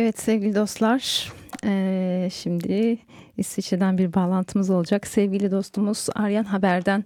Evet sevgili dostlar, ee, şimdi İsviçre'den bir bağlantımız olacak. Sevgili dostumuz Aryan Haber'den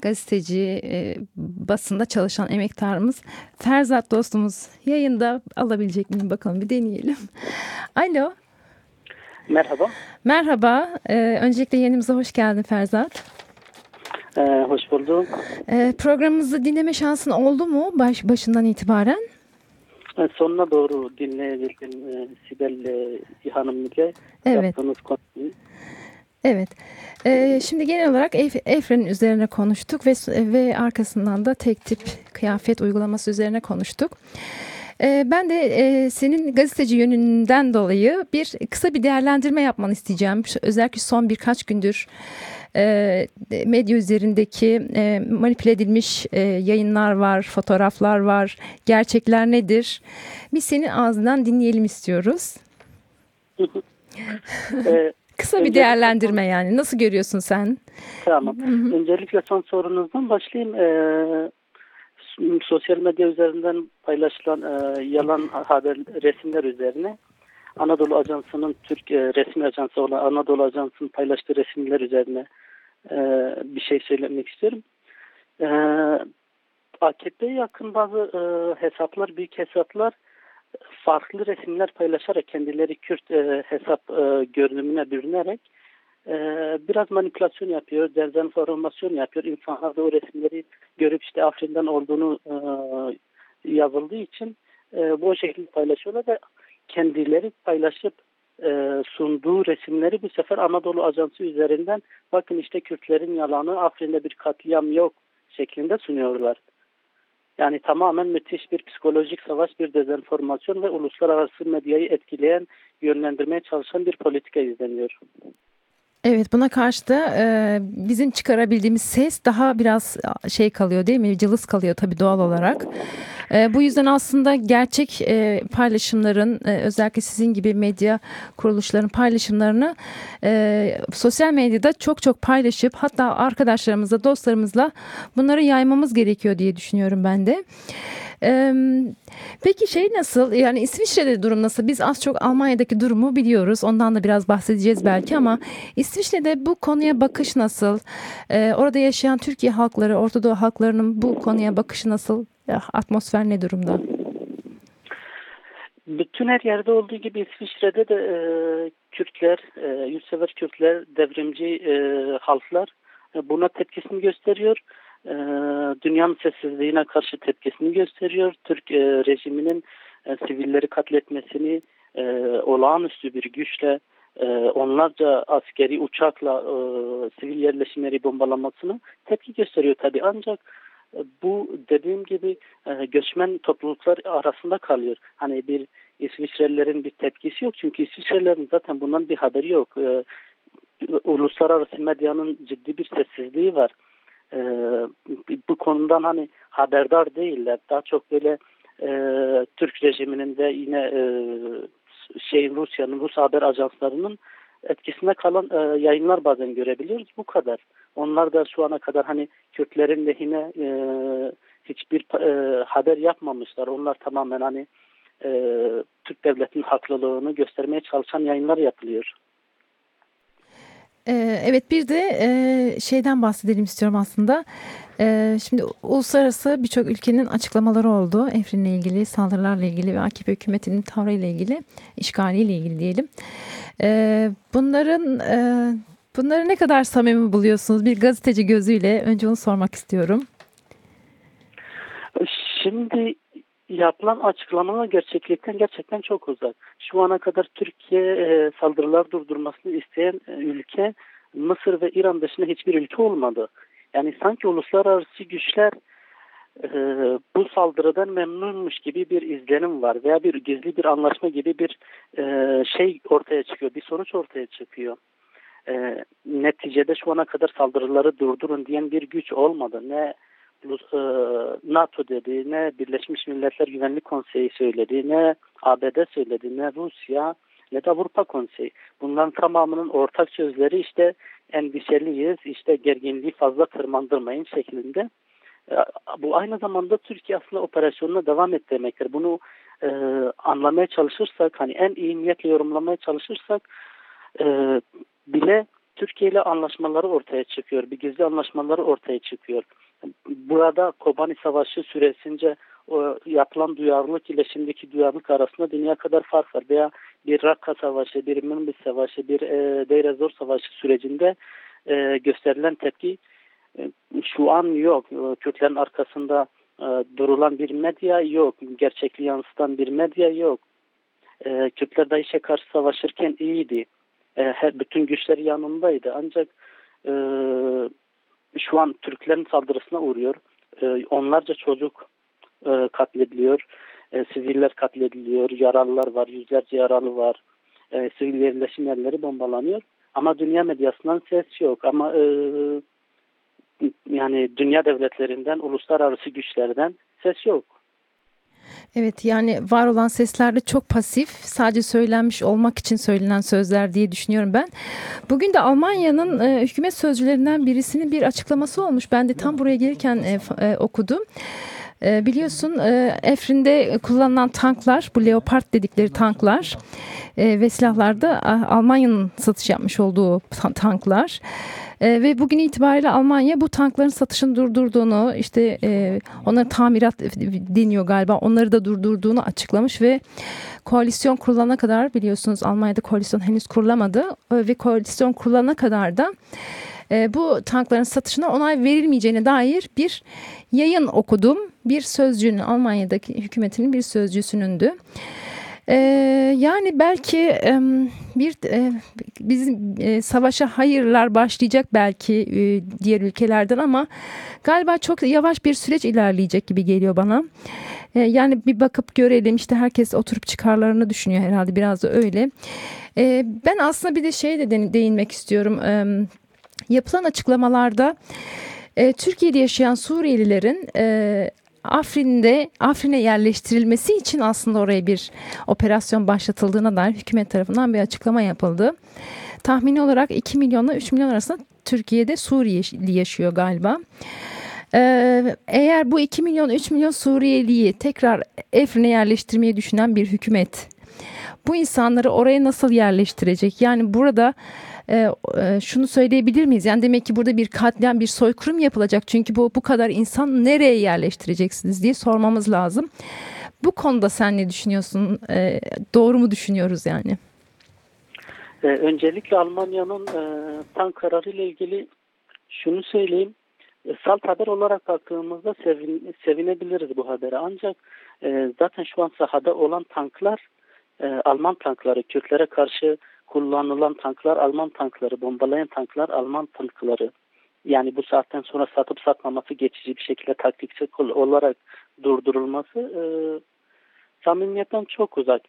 gazeteci, e, basında çalışan emektarımız Ferzat dostumuz yayında alabilecek miyim bakalım bir deneyelim. Alo. Merhaba. Merhaba. Ee, öncelikle yenimize hoş geldin Ferzat. Ee, hoş buldum. Ee, programımızı dinleme şansın oldu mu baş, başından itibaren? Ee, sonuna doğru dinleyebildim e, Sibel e, Hanım ile evet. yaptığınız konuyu. Evet. Ee, şimdi genel olarak Efren'in üzerine konuştuk ve ve arkasından da tek tip kıyafet uygulaması üzerine konuştuk. Ee, ben de e, senin gazeteci yönünden dolayı bir kısa bir değerlendirme yapmanı isteyeceğim. Özellikle son birkaç gündür e, medya üzerindeki e, manipüle edilmiş yayınlar var, fotoğraflar var. Gerçekler nedir? Biz senin ağzından dinleyelim istiyoruz. Kısa bir değerlendirme yani. Nasıl görüyorsun sen? Tamam. Hı hı. Öncelikle son sorunuzdan başlayayım. Ee, sosyal medya üzerinden paylaşılan e, yalan haber resimler üzerine Anadolu Ajansı'nın Türk e, resmi ajansı olan Anadolu Ajansı'nın paylaştığı resimler üzerine e, bir şey söylemek istiyorum. E, AKP'ye yakın bazı e, hesaplar, büyük hesaplar farklı resimler paylaşarak kendileri Kürt e, hesap e, görünümüne bürünerek e, biraz manipülasyon yapıyor, dezenformasyon yapıyor. İnsanlar da o resimleri görüp işte Afrin'den olduğunu e, yazıldığı için e, bu şekilde paylaşıyorlar ve kendileri paylaşıp e, sunduğu resimleri bu sefer Anadolu Ajansı üzerinden bakın işte Kürtlerin yalanı Afrin'de bir katliam yok şeklinde sunuyorlar. Yani tamamen müthiş bir psikolojik savaş, bir dezenformasyon ve uluslararası medyayı etkileyen, yönlendirmeye çalışan bir politika izleniyor. Evet buna karşı da e, bizim çıkarabildiğimiz ses daha biraz şey kalıyor değil mi? Cılız kalıyor tabii doğal olarak. E, bu yüzden aslında gerçek e, paylaşımların e, özellikle sizin gibi medya kuruluşların paylaşımlarını e, sosyal medyada çok çok paylaşıp hatta arkadaşlarımızla dostlarımızla bunları yaymamız gerekiyor diye düşünüyorum ben de. Peki şey nasıl yani İsviçre'de durum nasıl? Biz az çok Almanya'daki durumu biliyoruz. Ondan da biraz bahsedeceğiz belki ama İsviçre'de bu konuya bakış nasıl? Orada yaşayan Türkiye halkları, Ortadoğu halklarının bu konuya bakışı nasıl? Atmosfer ne durumda? Bütün her yerde olduğu gibi İsviçre'de de e, Kürtler, e, yurtsever Kürtler, devrimci e, halklar e, buna tepkisini gösteriyor e, dünyanın sessizliğine karşı tepkisini gösteriyor. Türk e, rejiminin e, sivilleri katletmesini e, olağanüstü bir güçle e, onlarca askeri uçakla e, sivil yerleşimleri bombalamasını tepki gösteriyor tabi ancak e, bu dediğim gibi e, göçmen topluluklar arasında kalıyor. Hani bir İsviçrelilerin bir tepkisi yok çünkü İsviçrelilerin zaten bundan bir haberi yok. E, uluslararası medyanın ciddi bir sessizliği var e, bu konudan hani haberdar değiller. Daha çok böyle e, Türk rejiminin de yine e, şey Rusya'nın Rus haber ajanslarının etkisine kalan e, yayınlar bazen görebiliyoruz. Bu kadar. Onlar da şu ana kadar hani Kürtlerin lehine e, hiçbir e, haber yapmamışlar. Onlar tamamen hani e, Türk devletinin haklılığını göstermeye çalışan yayınlar yapılıyor. Ee, evet bir de e, şeyden bahsedelim istiyorum aslında. Ee, şimdi uluslararası birçok ülkenin açıklamaları oldu. Efrin'le ilgili, saldırılarla ilgili ve AKP hükümetinin tavrıyla ilgili, işgaliyle ilgili diyelim. Ee, bunların e, bunları ne kadar samimi buluyorsunuz? Bir gazeteci gözüyle önce onu sormak istiyorum. Şimdi yapılan açıklamalar gerçeklikten gerçekten çok uzak. Şu ana kadar Türkiye e, saldırılar durdurmasını isteyen e, ülke Mısır ve İran dışında hiçbir ülke olmadı. Yani sanki uluslararası güçler e, bu saldırıdan memnunmuş gibi bir izlenim var veya bir gizli bir anlaşma gibi bir e, şey ortaya çıkıyor, bir sonuç ortaya çıkıyor. E, neticede şu ana kadar saldırıları durdurun diyen bir güç olmadı. Ne NATO dedi, ne Birleşmiş Milletler Güvenlik Konseyi söyledi, ne ABD söyledi, Rusya, ne de Avrupa Konseyi. Bunların tamamının ortak sözleri işte endişeliyiz, işte gerginliği fazla tırmandırmayın şeklinde. E, bu aynı zamanda Türkiye aslında operasyonuna devam et demektir. Bunu e, anlamaya çalışırsak hani en iyi niyetle yorumlamaya çalışırsak e, bile Türkiye ile anlaşmaları ortaya çıkıyor. Bir gizli anlaşmaları ortaya çıkıyor. Burada Kobani Savaşı süresince o yapılan duyarlılık ile şimdiki duyarlılık arasında dünya kadar fark var. Veya bir Rakka Savaşı, bir Münbis Savaşı, bir e, Deir Zor Savaşı sürecinde e, gösterilen tepki e, şu an yok. E, Kürtlerin arkasında e, durulan bir medya yok. Gerçekliği yansıtan bir medya yok. E, Kürtler DAEŞ'e karşı savaşırken iyiydi. E, her, bütün güçleri yanındaydı. Ancak e, şu an Türklerin saldırısına uğruyor. E, onlarca çocuk e, katlediliyor. E, siviller katlediliyor. Yaralılar var. Yüzlerce yaralı var. E, sivil yerleşim yerleri bombalanıyor. Ama dünya medyasından ses yok. Ama e, yani dünya devletlerinden, uluslararası güçlerden ses yok. Evet yani var olan sesler de çok pasif sadece söylenmiş olmak için söylenen sözler diye düşünüyorum ben. Bugün de Almanya'nın e, hükümet sözcülerinden birisinin bir açıklaması olmuş. Ben de tam buraya gelirken e, e, okudum. E, biliyorsun e, Efrin'de kullanılan tanklar bu Leopard dedikleri tanklar e, ve silahlarda Almanya'nın satış yapmış olduğu tanklar. Ve bugün itibariyle Almanya bu tankların satışını durdurduğunu işte e, onlara tamirat deniyor galiba onları da durdurduğunu açıklamış ve koalisyon kurulana kadar biliyorsunuz Almanya'da koalisyon henüz kurulamadı e, ve koalisyon kurulana kadar da e, bu tankların satışına onay verilmeyeceğine dair bir yayın okudum. Bir sözcünün Almanya'daki hükümetinin bir sözcüsünündü. Ee, yani belki e, bir e, bizim e, savaşa hayırlar başlayacak belki e, diğer ülkelerden ama galiba çok yavaş bir süreç ilerleyecek gibi geliyor bana. E, yani bir bakıp görelim işte herkes oturup çıkarlarını düşünüyor herhalde biraz da öyle. E, ben aslında bir de şey de değinmek istiyorum. E, yapılan açıklamalarda e, Türkiye'de yaşayan Suriyelilerin e, Afrin'de Afrin'e yerleştirilmesi için aslında oraya bir operasyon başlatıldığına dair hükümet tarafından bir açıklama yapıldı. Tahmini olarak 2 milyonla 3 milyon arasında Türkiye'de Suriyeli yaşıyor galiba. Ee, eğer bu 2 milyon 3 milyon Suriyeliyi tekrar Afrin'e yerleştirmeyi düşünen bir hükümet bu insanları oraya nasıl yerleştirecek? Yani burada e, e, şunu söyleyebilir miyiz? Yani demek ki burada bir katliam, bir soykırım yapılacak. Çünkü bu bu kadar insan nereye yerleştireceksiniz diye sormamız lazım. Bu konuda sen ne düşünüyorsun? E, doğru mu düşünüyoruz yani? E, öncelikle Almanya'nın e, tan kararı ile ilgili şunu söyleyeyim. E, salt haber olarak baktığımızda sevin, sevinebiliriz bu habere. Ancak e, zaten şu an sahada olan tanklar e, Alman tankları Kürtlere karşı kullanılan tanklar Alman tankları, bombalayan tanklar Alman tankları. Yani bu saatten sonra satıp satmaması geçici bir şekilde taktiksel olarak durdurulması e, samimiyetten çok uzak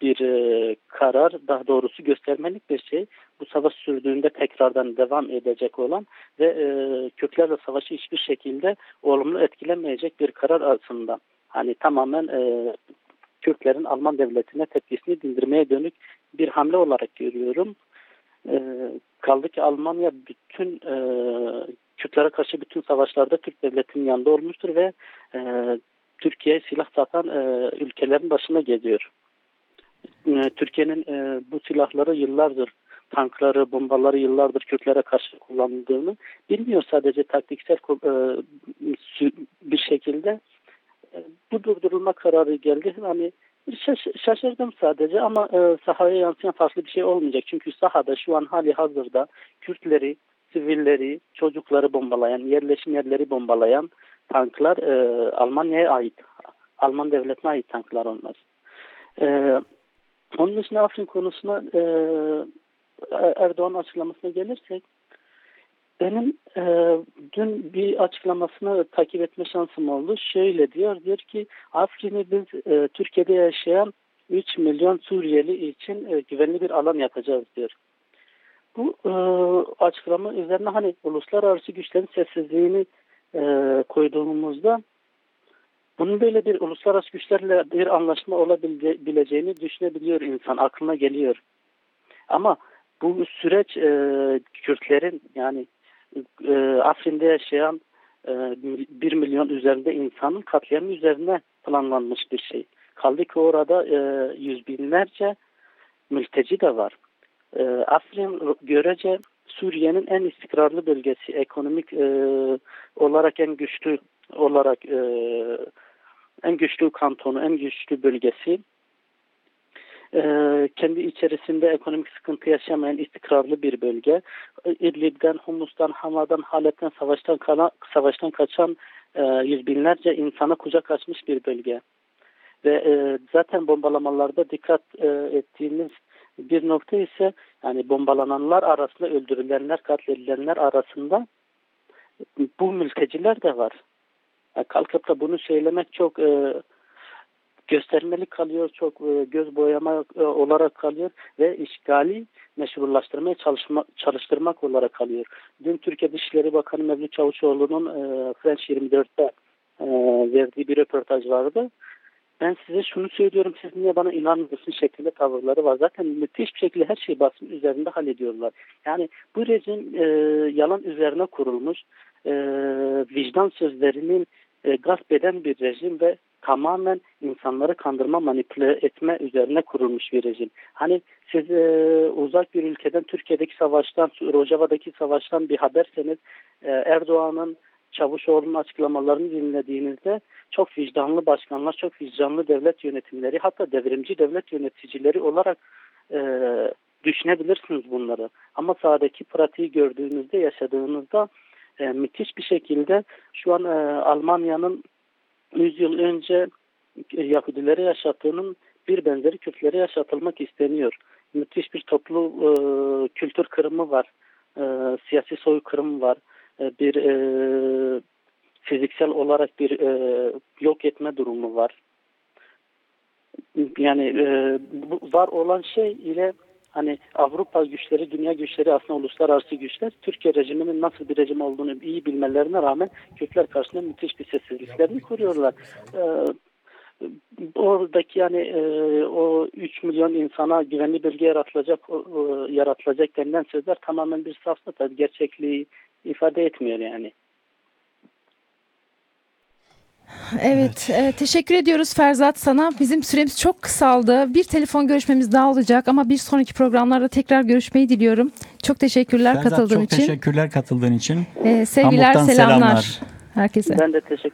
bir e, karar, daha doğrusu göstermelik bir şey. Bu savaş sürdüğünde tekrardan devam edecek olan ve e, Kürtlerle savaşı hiçbir şekilde olumlu etkilemeyecek bir karar aslında. Hani tamamen e, Kürtlerin Alman devletine tepkisini dindirmeye dönük bir hamle olarak görüyorum. E, kaldı ki Almanya bütün e, Kürtlere karşı bütün savaşlarda Türk devletinin yanında olmuştur ve e, Türkiye silah satan e, ülkelerin başına geliyor. E, Türkiye'nin e, bu silahları yıllardır tankları, bombaları yıllardır Kürtlere karşı kullanıldığını bilmiyor sadece taktiksel e, bir şekilde bu durdurulma kararı geldi. Hani şaşırdım sadece ama e, sahaya yansıyan farklı bir şey olmayacak. Çünkü sahada şu an hali hazırda Kürtleri, sivilleri, çocukları bombalayan, yerleşim yerleri bombalayan tanklar e, Almanya'ya ait. Alman devletine ait tanklar onlar. E, onun dışında Afrin konusuna e, Erdoğan açıklamasına gelirsek benim e, dün bir açıklamasını takip etme şansım oldu. Şöyle diyor, diyor ki Afrin'i biz e, Türkiye'de yaşayan 3 milyon Suriyeli için e, güvenli bir alan yapacağız diyor. Bu e, açıklama üzerine hani uluslararası güçlerin sessizliğini e, koyduğumuzda bunun böyle bir uluslararası güçlerle bir anlaşma olabileceğini düşünebiliyor insan, aklına geliyor. Ama bu süreç e, Kürtlerin yani e, Afrin'de yaşayan e, 1 milyon üzerinde insanın katliamı üzerine planlanmış bir şey. Kaldı ki orada e, yüz binlerce mülteci de var. E, Afrin görece Suriye'nin en istikrarlı bölgesi, ekonomik e, olarak en güçlü olarak e, en güçlü kantonu, en güçlü bölgesi. E, kendi içerisinde ekonomik sıkıntı yaşamayan istikrarlı bir bölge. İdlib'den, Humus'tan, Hama'dan, Halep'ten savaştan, kana, savaştan kaçan e, yüz binlerce insana kucak açmış bir bölge. Ve e, zaten bombalamalarda dikkat e, ettiğimiz bir nokta ise yani bombalananlar arasında öldürülenler, katledilenler arasında bu mülteciler de var. Yani kalkıp da bunu söylemek çok e, göstermelik kalıyor, çok e, göz boyama e, olarak kalıyor ve işgali meşrulaştırmaya çalışma, çalıştırmak olarak kalıyor. Dün Türkiye Dışişleri Bakanı Mevlüt Çavuşoğlu'nun e, French 24'te e, verdiği bir röportaj vardı. Ben size şunu söylüyorum, siz niye bana inanmıyorsunuz şeklinde tavırları var. Zaten müthiş bir şekilde her şeyi basın üzerinde hallediyorlar. Yani bu rejim e, yalan üzerine kurulmuş, e, vicdan sözlerinin e, gasp eden bir rejim ve tamamen insanları kandırma, manipüle etme üzerine kurulmuş bir rejim. Hani siz e, uzak bir ülkeden, Türkiye'deki savaştan, Rojava'daki savaştan bir haberseniz e, Erdoğan'ın Çavuşoğlu'nun açıklamalarını dinlediğinizde çok vicdanlı başkanlar, çok vicdanlı devlet yönetimleri hatta devrimci devlet yöneticileri olarak e, düşünebilirsiniz bunları. Ama sahadaki pratiği gördüğünüzde, yaşadığınızda e, müthiş bir şekilde şu an e, Almanya'nın 100 yıl önce Yahudilere yaşattığının bir benzeri Kürtlere yaşatılmak isteniyor. Müthiş bir toplu e, kültür kırımı var, e, siyasi soykırım var, e, bir e, fiziksel olarak bir e, yok etme durumu var. Yani e, bu var olan şey ile hani Avrupa güçleri, dünya güçleri aslında uluslararası güçler Türkiye rejiminin nasıl bir rejim olduğunu iyi bilmelerine rağmen Kürtler karşısında müthiş bir sessizliklerini kuruyorlar. Ee, oradaki yani e, o 3 milyon insana güvenli bölge yaratılacak o, yaratılacak denilen sözler tamamen bir safsata, gerçekliği ifade etmiyor yani. Evet, e, teşekkür ediyoruz Ferzat sana. Bizim süremiz çok kısaldı. Bir telefon görüşmemiz daha olacak ama bir sonraki programlarda tekrar görüşmeyi diliyorum. Çok teşekkürler Ferzat, katıldığın çok için. teşekkürler katıldığın için. E, sevgiler, selamlar selamlar. herkese. Ben de teşekkür